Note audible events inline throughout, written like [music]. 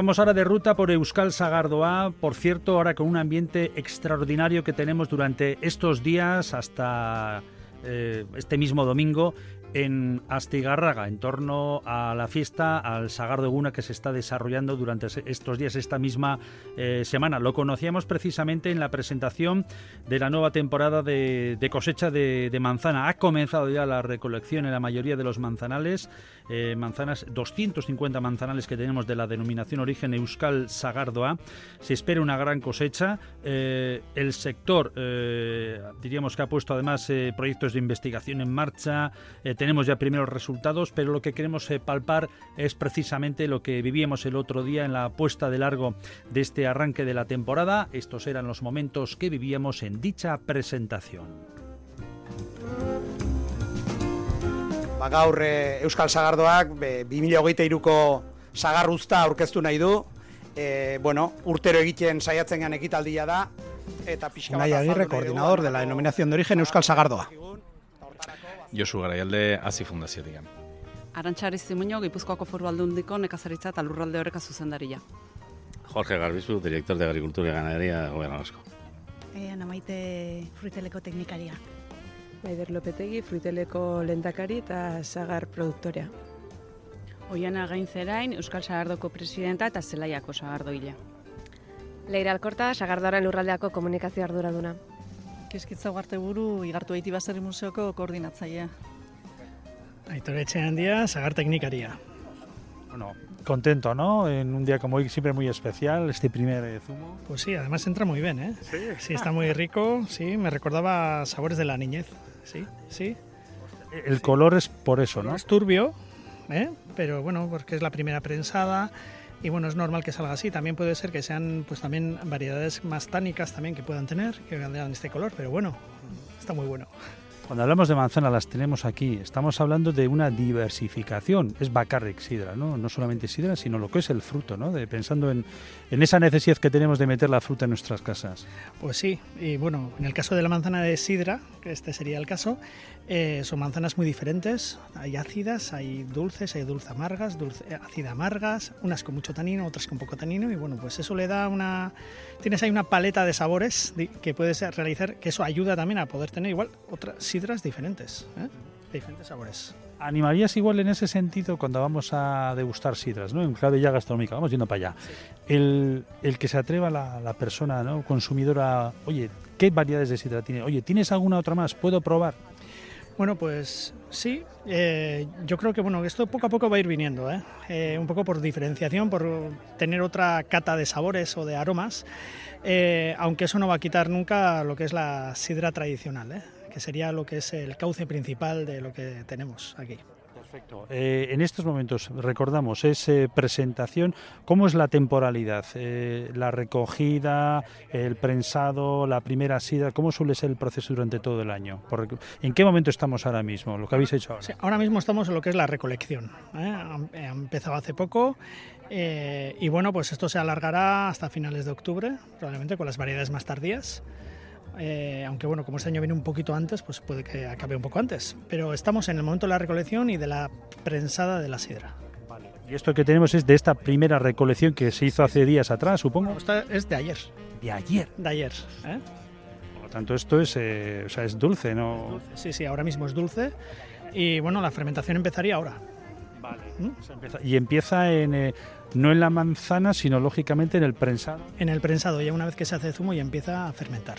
vamos ahora de ruta por Euskal Sagardoa, por cierto, ahora con un ambiente extraordinario que tenemos durante estos días hasta eh, este mismo domingo en Astigarraga, en torno a la fiesta al Sagar de Guna que se está desarrollando durante estos días, esta misma eh, semana. Lo conocíamos precisamente en la presentación de la nueva temporada de, cosecha de, manzana. Ha comenzado ya la recolección en la mayoría de los manzanales, eh, manzanas, 250 manzanales que tenemos de la denominación origen Euskal Sagardoa. Se espera una gran cosecha. Eh, el sector, diríamos que ha puesto además proyectos de investigación en marcha tenemos ya primeros resultados, pero lo que queremos eh, palpar es precisamente lo que vivíamos el otro día en la puesta de largo de este arranque de la temporada. Estos eran los momentos que vivíamos en dicha presentación. Ba, gaur e, Euskal Sagardoak 2023ko sagarruzta aurkeztu nahi du. E, bueno, urtero egiten saiatzen gan ekitaldia da eta pixka Unai Agirre, coordinador de la denominación de origen Euskal Sagardoa. Josu Garaialde Azi Fundazio digan. Arantxari Zimuño, Gipuzkoako foru aldundiko nekazaritza eta lurralde horreka zuzendaria. Jorge Garbizu, director de Agricultura y Ganadería, Gobierno Vasco. Eh, Ana Maite, fruiteleko teknikaria. Maider Lopetegi, fruiteleko lendakari eta sagar produktorea. Oiana Gainzerain, Euskal Sagardoko presidenta eta Zelaiako Sagardoile. Leira Alkorta, Sagardoaren lurraldeako komunikazio arduraduna. Keskitza ugarte buru, igartu eiti basari museoko koordinatzaia. Aitor handia, sagar teknikaria. Bueno, contento, ¿no? En un día como hoy, siempre muy especial, este primer eh, zumo. Pues sí, además entra muy bien, ¿eh? Sí. Sí, está muy rico, sí, me recordaba sabores de la niñez, sí, sí. El color es por eso, ¿no? Es turbio, ¿eh? Pero bueno, porque es la primera prensada, y bueno, es normal que salga así. También puede ser que sean pues también variedades más tánicas también que puedan tener, que den este color, pero bueno, está muy bueno. Cuando hablamos de manzana las tenemos aquí, estamos hablando de una diversificación, es Bacarric sidra, ¿no? no solamente sidra, sino lo que es el fruto, ¿no? de, pensando en, en, esa necesidad que tenemos de meter la fruta en nuestras casas. Pues sí, y bueno, en el caso de la manzana de sidra, que este sería el caso, eh, son manzanas muy diferentes, hay ácidas, hay dulces, hay dulce amargas, dulce, eh, ácida amargas, unas con mucho tanino, otras con poco tanino y bueno, pues eso le da una... Tienes ahí una paleta de sabores que puedes realizar, que eso ayuda también a poder tener igual otras sidras diferentes, ¿eh? diferentes sabores. ¿Animarías igual en ese sentido cuando vamos a degustar sidras, ¿no? en clave ya gastronómica, vamos yendo para allá, el, el, que se atreva la, la persona ¿no? consumidora, oye, ¿qué variedades de sidra tiene? Oye, ¿tienes alguna otra más? ¿Puedo probar? Bueno, pues sí, eh, yo creo que bueno, esto poco a poco va a ir viniendo, ¿eh? Eh, un poco por diferenciación, por tener otra cata de sabores o de aromas, aunque eso no va a quitar nunca lo que es la sidra tradicional, que sería lo que es el cauce principal de lo que tenemos aquí. Perfecto. Eh, en estos momentos, recordamos, es presentación. ¿Cómo es la temporalidad? Eh, la recogida, el prensado, la primera sida, ¿cómo suele ser el proceso durante todo el año? ¿En qué momento estamos ahora mismo? Lo que habéis hecho ahora. ahora mismo estamos en lo que es la recolección. ¿eh? Ha empezado hace poco. y bueno, pues esto se alargará hasta finales de octubre, probablemente con las variedades más tardías. Eh, aunque bueno, como este año viene un poquito antes, pues puede que acabe un poco antes. Pero estamos en el momento de la recolección y de la prensada de la sidra. Y esto que tenemos es de esta primera recolección que se hizo hace días atrás, supongo. Esta es de ayer. De ayer. De ayer. ¿eh? Por lo tanto, esto es, eh, o sea, es dulce, ¿no? Sí, sí, ahora mismo es dulce. Y bueno, la fermentación empezaría ahora. Vale. ¿Mm? y empieza en, no en la manzana, sino lógicamente en el prensado. En el prensado, ya una vez que se hace zumo, ya empieza a fermentar.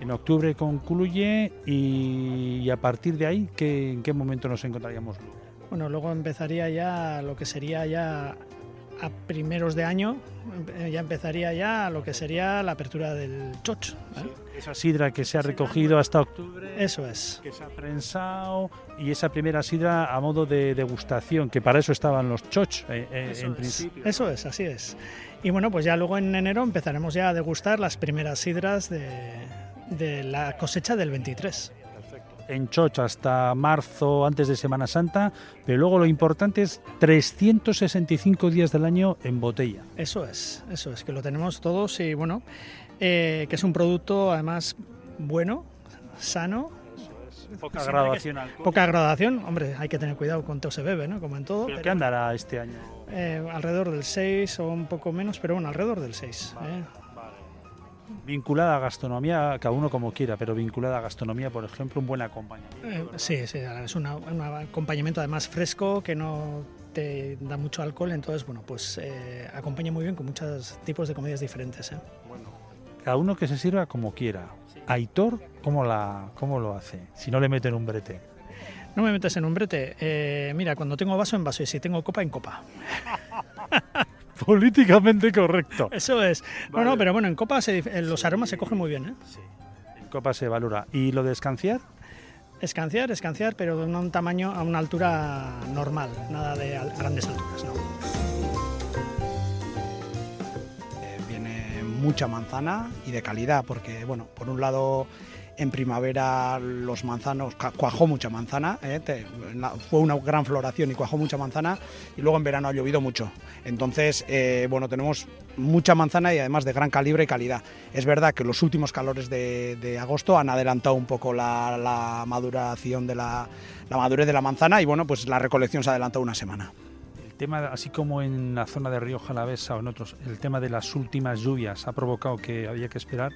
En octubre concluye y, a partir de ahí, ¿qué, ¿en qué momento nos encontraríamos? Bueno, luego empezaría ya lo que sería ya a primeros de año, ya empezaría ya lo que sería la apertura del choch. esa sidra que se ha recogido hasta octubre. Eso es. Que se ha prensado y esa primera sidra a modo de degustación, que para eso estaban los choch eh, eh, en principio. Eso es, así es. Y bueno, pues ya luego en enero empezaremos ya a degustar las primeras sidras de, de la cosecha del 23 en Choch hasta marzo, antes de Semana Santa, pero luego lo importante es 365 días del año en botella. Eso es, eso es, que lo tenemos todos y bueno, eh, que es un producto además bueno, sano Poca graduación. Poca graduación, hombre, hay que tener cuidado con todo se bebe, ¿no? Como en todo. ¿Pero qué andará este año? Eh, alrededor del 6 o un poco menos, pero bueno, alrededor del 6. ¿eh? Vinculada a gastronomía, cada uno como quiera, pero vinculada a gastronomía, por ejemplo, un buen acompañamiento. Eh, sí, sí, es una- un acompañamiento además fresco que no te da mucho alcohol, entonces, bueno, pues eh, acompaña muy bien con muchos tipos de comidas diferentes. ¿eh? Cada uno que se sirva como quiera. Aitor, ¿cómo, la, ¿cómo lo hace? Si no le meten un brete. No me metas en un brete. Eh, mira, cuando tengo vaso, en vaso, y si tengo copa, en copa. [laughs] [laughs] Políticamente correcto. Eso es. No, no, pero bueno, en copa se eh, los aromas se cogen muy bien, ¿eh? En copa se valora. ¿Y lo de escanciar? Escanciar, escanciar, pero de un tamaño a una altura normal, nada de grandes alturas, ¿no? viene mucha manzana y de calidad, porque, bueno, por un lado, en primavera los manzanos, cuajó mucha manzana, ¿eh? Fue una gran floración y cuajó mucha manzana, y luego en verano ha llovido mucho. Entonces, eh, bueno, tenemos mucha manzana y además de gran calibre y calidad. Es verdad que los últimos calores de, agosto han adelantado un poco la, maduración de la, la madurez de la manzana y, bueno, pues la recolección se ha adelantado una semana. El tema, así como en la zona de Río Jalavesa o en otros, el tema de las últimas lluvias ha provocado que había que esperar,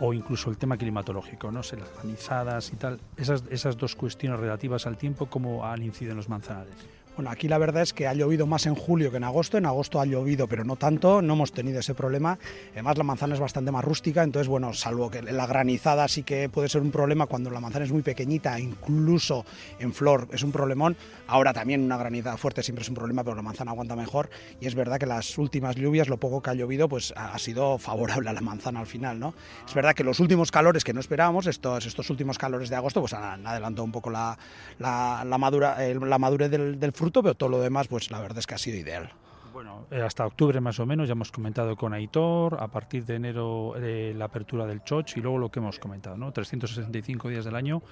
o incluso el tema climatológico, no sé, las granizadas y tal, esas, esas dos cuestiones relativas al tiempo, ¿cómo han incidido en los manzanares? Bueno, aquí la verdad es que ha llovido más en julio que en agosto. En agosto ha llovido, pero no tanto. No hemos tenido ese problema. Además, la manzana es bastante más rústica, entonces, bueno, salvo que la granizada sí que puede ser un problema cuando la manzana es muy pequeñita, incluso en flor es un problemón. Ahora también una granizada fuerte siempre es un problema, pero la manzana aguanta mejor. Y es verdad que las últimas lluvias, lo poco que ha llovido, pues ha sido favorable a la manzana al final, ¿no? Es verdad que los últimos calores que no esperábamos, estos, estos últimos calores de agosto, pues han, adelantado un poco la, la, madura, el- la madurez del, del fruto, pero todo lo demás, pues la verdad es que ha sido ideal. Bueno, eh, hasta octubre más o menos, ya hemos comentado con Aitor, a partir de enero eh, la apertura del Choch y luego lo que hemos comentado, ¿no? 365 días del año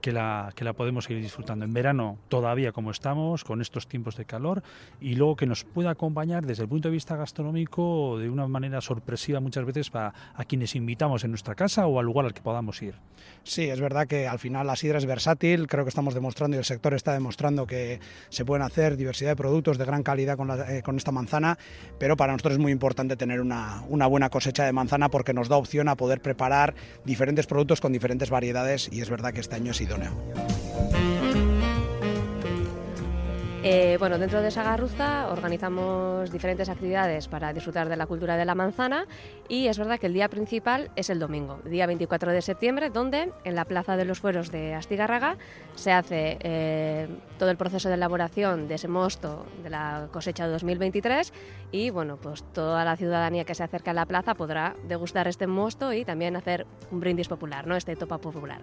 que la, que la podemos seguir disfrutando. En verano todavía como estamos, con estos tiempos de calor, y luego que nos pueda acompañar desde el punto de vista gastronómico de una manera sorpresiva muchas veces para a quienes invitamos en nuestra casa o al lugar al que podamos ir. Sí, es verdad que al final la sidra es versátil, creo que estamos demostrando y el sector está demostrando que se pueden hacer diversidad de productos de gran calidad con, la- eh, con esta manzana, pero para nosotros es muy importante tener una, una buena cosecha de manzana porque nos da opción a poder preparar diferentes productos con diferentes variedades y es verdad que este año es Eh, bueno, dentro de Sagarruza organizamos diferentes actividades para disfrutar de la cultura de la manzana y es verdad que el día principal es el domingo, día 24 de septiembre, donde en la Plaza de los Fueros de Astigarraga se hace eh, todo el proceso de elaboración de ese mosto de la cosecha 2023 y bueno, pues toda la ciudadanía que se acerca a la plaza podrá degustar este mosto y también hacer un brindis popular, ¿no? este topa popular.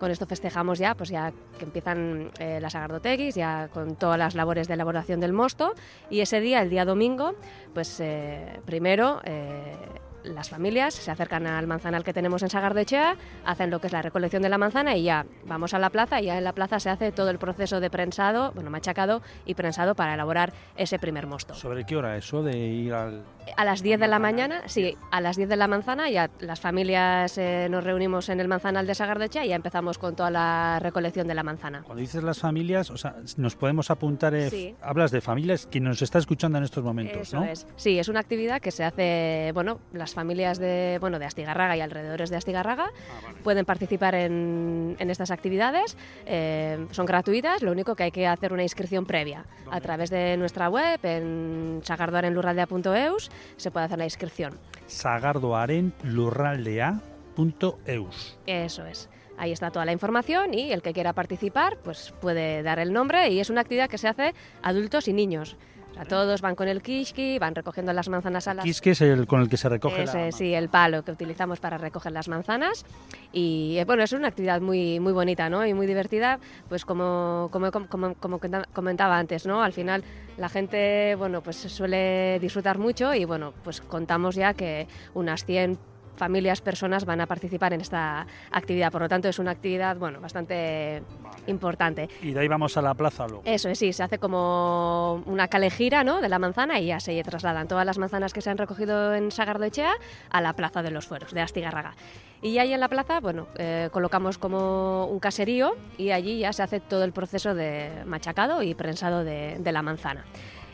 Con esto festejamos ya, pues ya que empiezan eh, las agardoteguis, ya con todas las labores de elaboración del mosto. Y ese día, el día domingo, pues eh, primero eh, las familias se acercan al manzanal que tenemos en Sagardechea, hacen lo que es la recolección de la manzana y ya vamos a la plaza y ya en la plaza se hace todo el proceso de prensado, bueno, machacado y prensado para elaborar ese primer mosto. ¿Sobre qué hora eso de ir al...? A las 10 de la mañana, sí, a las 10 de la manzana ya las familias eh, nos reunimos en el manzanal de Sagardechea y ya empezamos con toda la recolección de la manzana. Cuando dices las familias, o sea, nos podemos apuntar, eh, Sí. hablas de familias, quien nos está escuchando en estos momentos, Eso ¿no? es. Sí, es una actividad que se hace, bueno, las familias de, bueno, de Astigarraga y alrededores de Astigarraga Ah, pueden participar en, en estas actividades. eh, son gratuitas, lo único que hay que hacer una inscripción previa a través de nuestra web en sagardoarenlurraldea.eus se puede hacer la inscripción. sagardoaren lurraldea.eus. Eso es. Ahí está toda la información y el que quiera participar pues puede dar el nombre y es una actividad que se hace adultos y niños. Sea, todos van con el kishki, van recogiendo las manzanas a las Quisque es el con el que se recoge Ese, la... sí, el palo que utilizamos para recoger las manzanas. Y eh, bueno, es una actividad muy, muy bonita ¿no? y muy divertida, pues como, como, como, como comenta- comentaba antes, ¿no? Al final la gente bueno, pues suele disfrutar mucho y bueno, pues contamos ya que unas 100 familias, personas van a participar en esta actividad. Por lo tanto, es una actividad bueno, bastante importante. Y de ahí vamos a la plaza luego. Eso es, sí, se hace como una calejira ¿no? de la manzana y ya se trasladan todas las manzanas que se han recogido en Sagardoechea a la plaza de los fueros, de Astigarraga. Y ahí en la plaza, bueno, eh, colocamos como un caserío y allí ya se hace todo el proceso de machacado y prensado de, de la manzana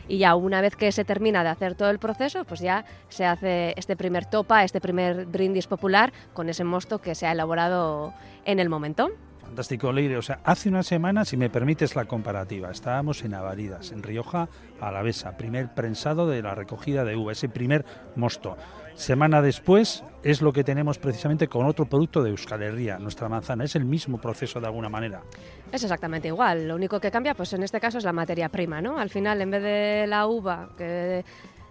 y ya una vez que se termina de hacer todo el proceso, pues ya se hace este primer topa, este primer brindis popular con ese mosto que se ha elaborado en el momento. Fantástico, Leire. O sea, hace una semana, si me permites la comparativa, estábamos en Avaridas, en Rioja Alavesa, primer prensado de la recogida de uva, ese primer mosto. Semana después es lo que tenemos precisamente con otro producto de Euskal Herria, nuestra manzana. Es el mismo proceso de alguna manera. Es exactamente igual. Lo único que cambia, pues en este caso es la materia prima, ¿no? Al final, en vez de la uva que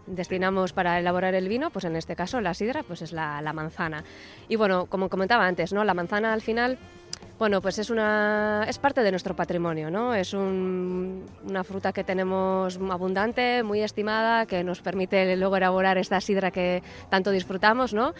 destinamos para elaborar el vino, pues en este caso la sidra, pues es la, la manzana. Y bueno, como comentaba antes, ¿no? La manzana al final bueno, pues es, una, es parte de nuestro patrimonio, ¿no? Es un, una fruta que tenemos abundante, muy estimada, que nos permite luego elaborar esta sidra que tanto disfrutamos, ¿no?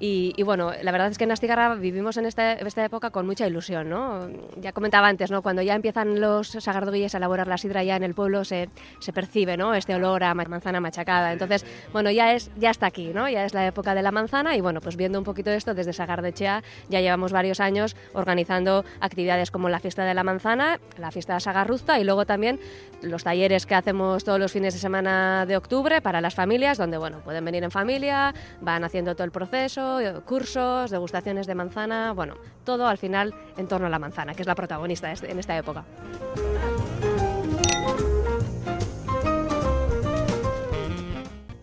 Y, bueno, la verdad es que en Astigarra vivimos en esta, esta, época con mucha ilusión, ¿no? Ya comentaba antes, ¿no? Cuando ya empiezan los sagardoguilles a elaborar la sidra ya en el pueblo se, se percibe, ¿no? Este olor a manzana machacada. Entonces, bueno, ya, es, ya está aquí, ¿no? Ya es la época de la manzana y bueno, pues viendo un poquito esto desde Sagardechea ya llevamos varios años organizando actividades como la fiesta de la manzana, la fiesta de Sagarruzta y luego también los talleres que hacemos todos los fines de semana de octubre para las familias, donde, bueno, pueden venir en familia, van haciendo todo el proceso, cursos, degustaciones de manzana, bueno, todo al final en torno a la manzana, que es la protagonista este, en esta época.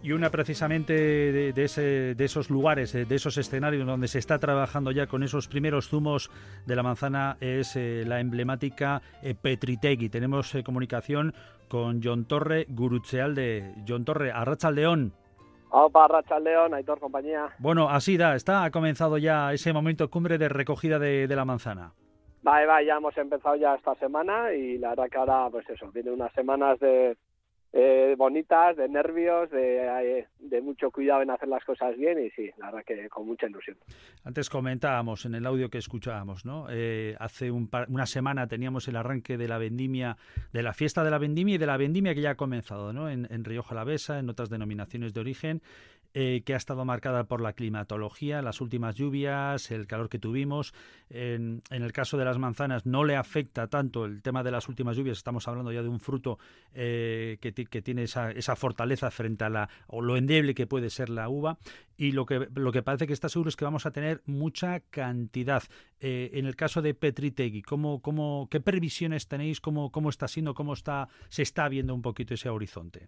Y una precisamente de, esos lugares, de esos escenarios donde se está trabajando ya con esos primeros zumos de la manzana es eh, la emblemática eh, Petritegui. Tenemos eh, comunicación con John Torre, Gurutzeal de John Torre, Arrachaldeón. Opa, León, Aitor, compañía. Bueno, así da, está, ha comenzado ya ese momento cumbre de recogida de, la manzana. Va, va, ya hemos empezado ya esta semana y la verdad que ahora, pues eso, viene unas semanas de, eh, bonitas, de nervios, de, de, mucho cuidado en hacer las cosas bien y sí, la verdad que con mucha ilusión. Antes comentábamos en el audio que escuchábamos, ¿no? Eh, hace un una semana teníamos el arranque de la vendimia, de la fiesta de la vendimia y de la vendimia que ya ha comenzado, ¿no? En, en Rioja Alavesa, en otras denominaciones de origen eh, que ha estado marcada por la climatología, las últimas lluvias, el calor que tuvimos. En, el caso de las manzanas no le afecta tanto el tema de las últimas lluvias, estamos hablando ya de un fruto eh, que, tiene esa, fortaleza frente a la, o lo endeble que puede ser la uva. Y lo que, lo que parece que está seguro es que vamos a tener mucha cantidad. Eh, en el caso de Petritegui, ¿cómo, cómo, ¿qué previsiones tenéis? ¿Cómo, ¿Cómo está siendo? ¿Cómo está, se está viendo un poquito ese horizonte?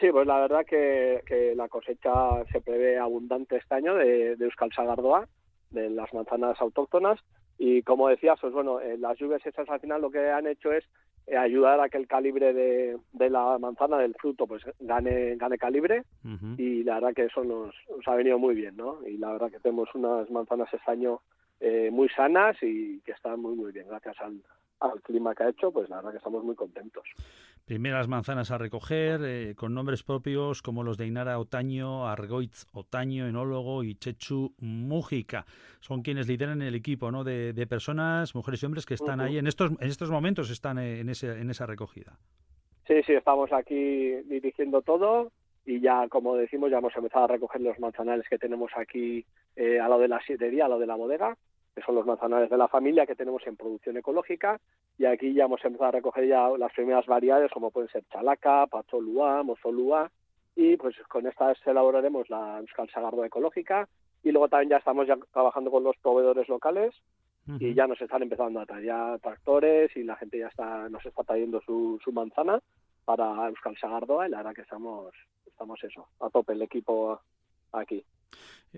Sí, pues la verdad que, que la cosecha se prevé abundante este año de, de Euskal Sagardoa, de las manzanas autóctonas, y como decías, pues bueno, eh, las lluvias estas al final lo que han hecho es eh, ayudar a que el calibre de, de, la manzana, del fruto, pues gane, gane calibre, y la verdad que eso nos, nos, ha venido muy bien, ¿no? Y la verdad que tenemos unas manzanas este año eh, muy sanas y que están muy, muy bien, gracias al, al clima que ha hecho, pues la verdad que estamos muy contentos. Primeras manzanas a recoger, eh, con nombres propios como los de Inara Otaño, Argoitz Otaño, enólogo y Chechu Mújica. Son quienes lideran el equipo ¿no? de, personas, mujeres y hombres que están ahí, en estos, en estos momentos están eh, en, ese, en esa recogida. Sí, sí, estamos aquí dirigiendo todo y ya, como decimos, ya hemos empezado a recoger los manzanales que tenemos aquí eh, a lo de la sidería, a lo de la bodega que son los manzanares de la familia que tenemos en producción ecológica y aquí ya hemos empezado a recoger ya las primeras variedades como pueden ser chalaca, pacholúa, mozolúa y pues con estas elaboraremos la Euskal Sagardo ecológica y luego también ya estamos ya trabajando con los proveedores locales y ya nos están empezando a traer ya tractores y la gente ya está nos está trayendo su, su manzana para Euskal Sagardoa y la verdad que estamos estamos eso a tope el equipo aquí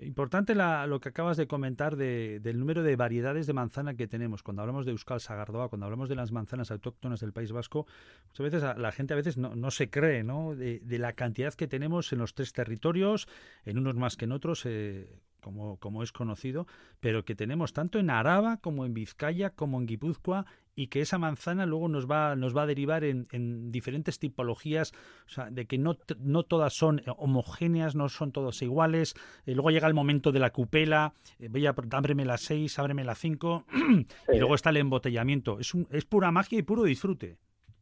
Importante lo que acabas de comentar del número de variedades de manzana que tenemos. Cuando hablamos de Euskal Sagardoa, cuando hablamos de las manzanas autóctonas del País Vasco, muchas veces la gente a veces no, se cree ¿no? De, la cantidad que tenemos en los tres territorios, en unos más que en otros. Eh, como, como es conocido, pero que tenemos tanto en Araba como en Vizcaya como en Guipúzcoa y que esa manzana luego nos va, nos va a derivar en, en diferentes tipologías, o sea, de que no, no todas son homogéneas, no son todas iguales. Eh, luego llega el momento de la cupela, eh, voy a, ábreme la 6, ábreme la 5, [clears throat] y luego está el embotellamiento. Es, un, es pura magia y puro disfrute.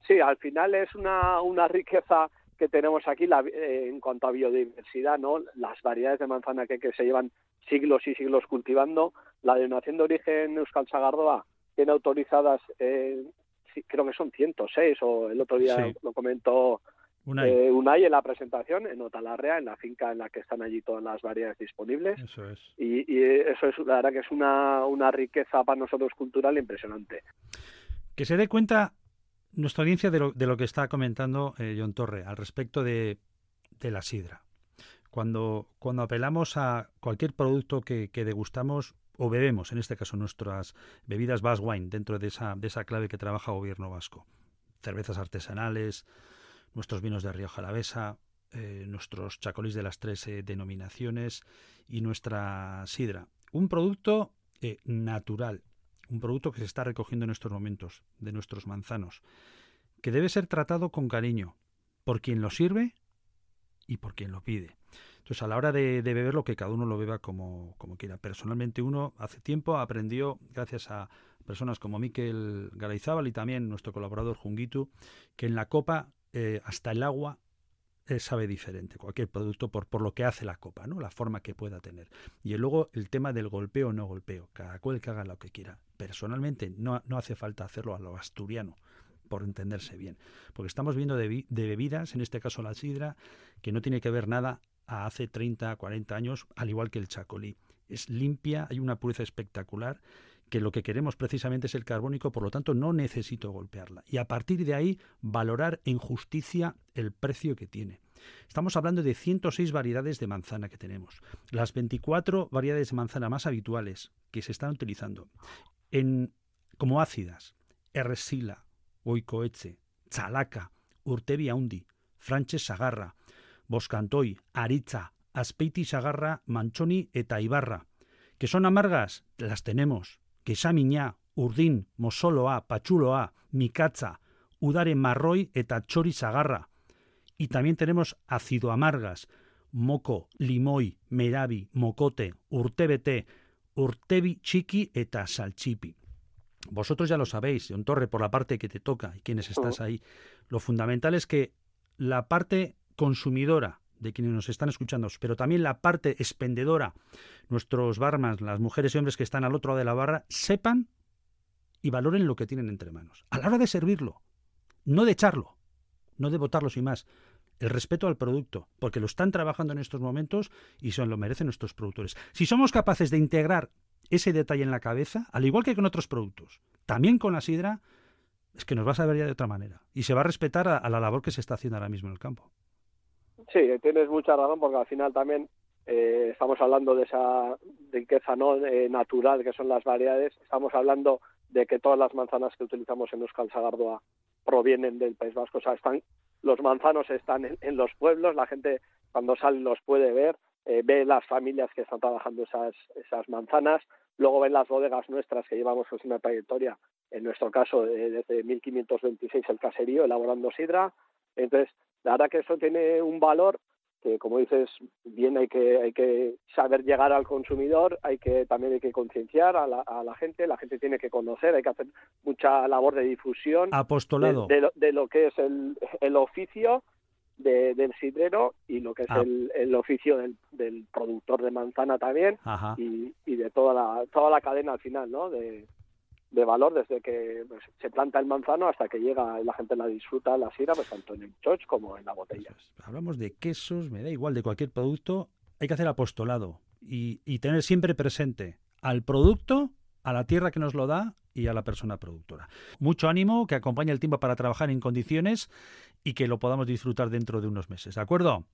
Sí, al final es una, una riqueza que tenemos aquí la, eh, en cuanto a biodiversidad, ¿no? Las variedades de manzana que, que se llevan siglos y siglos cultivando. La denominación de origen Euskal Sagardoa tiene autorizadas, eh, creo que son 106, o el otro día lo comentó Unai. Eh, Unai en la presentación, en Otalarrea, en la finca en la que están allí todas las variedades disponibles. Eso es. Y, y eso es, la verdad que es una, una riqueza para nosotros cultural impresionante. Que se dé cuenta nuestra audiencia de lo, de lo que está comentando eh, John Torre al respecto de, de, la sidra. Cuando, cuando apelamos a cualquier producto que, que, degustamos o bebemos, en este caso nuestras bebidas Bass Wine, dentro de esa, de esa clave que trabaja gobierno vasco, cervezas artesanales, nuestros vinos de Rioja Alavesa, eh, nuestros chacolís de las tres eh, denominaciones y nuestra sidra. Un producto eh, natural, un producto que se está recogiendo en estos momentos de nuestros manzanos, que debe ser tratado con cariño por quien lo sirve y por quien lo pide. Entonces, a la hora de, de beberlo, que cada uno lo beba como, como, quiera. Personalmente, uno hace tiempo aprendió, gracias a personas como Miquel Garayzábal y también nuestro colaborador Junguitu, que en la copa eh, hasta el agua eh, sabe diferente, cualquier producto por, por lo que hace la copa, ¿no? la forma que pueda tener. Y luego el tema del golpeo o no golpeo, cada cual que haga lo que quiera. Personalmente no, no hace falta hacerlo a lo asturiano, por entenderse bien, porque estamos viendo de, bebidas, en este caso la sidra, que no tiene que ver nada a hace 30, 40 años, al igual que el chacolí. Es limpia, hay una pureza espectacular que lo que queremos precisamente es el carbónico, por lo tanto no necesito golpearla. Y a partir de ahí valorar en justicia el precio que tiene. Estamos hablando de 106 variedades de manzana que tenemos, las 24 variedades de manzana más habituales que se están utilizando en, como ácidas, Erresila, Oikoetze, Chalaca, Urtebi Aundi, Franches Sagarra, Boscantoi, Aritza, Aspeiti Sagarra, Manchoni eta Ibarra. ¿Que son amargas? Las tenemos. Quesamiñá, Urdin, Mosoloa, Pachuloa, Mikatza, Udare Marroi eta Chori Sagarra. Y también tenemos ácido amargas, Moco, Limoi, Merabi, Mocote, Urtebete, Urtebi Chiqui eta Salchipi. Vosotros ya lo sabéis, Don Torre, por la parte que te toca y quienes estás ahí. Lo fundamental es que la parte consumidora de quienes nos están escuchando, pero también la parte expendedora, nuestros barmas, las mujeres y hombres que están al otro lado de la barra, sepan y valoren lo que tienen entre manos. A la hora de servirlo, no de echarlo, no de botarlo sin más. El respeto al producto, porque lo están trabajando en estos momentos y se lo merecen nuestros productores. Si somos capaces de integrar ese detalle en la cabeza, al igual que con otros productos, también con la sidra, es que nos va a saber ya de otra manera. Y se va a respetar a, la labor que se está haciendo ahora mismo en el campo. Sí, tienes mucha razón porque al final también eh, estamos hablando de esa riqueza no eh, natural que son las variedades. Estamos hablando de que todas las manzanas que utilizamos en Euskal Sagardoa provienen del País Vasco. O sea, están, los manzanos están en, los pueblos, la gente cuando sale los puede ver, eh, ve las familias que están trabajando esas, esas manzanas, luego ven las bodegas nuestras que llevamos pues, una trayectoria, en nuestro caso eh, desde 1526 el caserío, elaborando sidra. Entonces, la verdad que eso tiene un valor que, como dices, bien hay que, hay que saber llegar al consumidor, hay que también hay que concienciar a la, a la gente, la gente tiene que conocer, hay que hacer mucha labor de difusión. Apostolado. De, de, lo, de lo, que es el, el oficio de, del sidrero y lo que es ah. el, el, oficio del, del, productor de manzana también y, y, de toda la, toda la cadena al final, ¿no? De, de valor desde que pues, se planta el manzano hasta que llega y la gente la disfruta, la sidra, pues tanto en el choch como en la botella. Hablamos de quesos, me da igual, de cualquier producto, hay que hacer apostolado y, y tener siempre presente al producto, a la tierra que nos lo da y a la persona productora. Mucho ánimo, que acompañe el tiempo para trabajar en condiciones y que lo podamos disfrutar dentro de unos meses, ¿de acuerdo?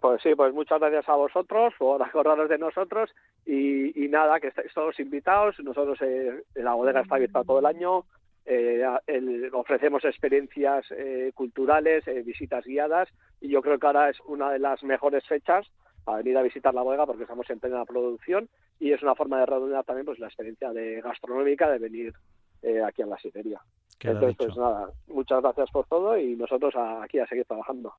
Pues sí, pues muchas gracias a vosotros por acordaros de nosotros y, y nada, que estáis todos invitados. Nosotros, eh, la bodega está abierta todo el año. Eh, el, ofrecemos experiencias eh, culturales, eh, visitas guiadas y yo creo que ahora es una de las mejores fechas a venir a visitar la bodega porque estamos en plena producción y es una forma de redondear también pues la experiencia de gastronómica de venir eh, aquí a la sidería. Queda Entonces, pues nada, muchas gracias por todo y nosotros a- aquí a seguir trabajando.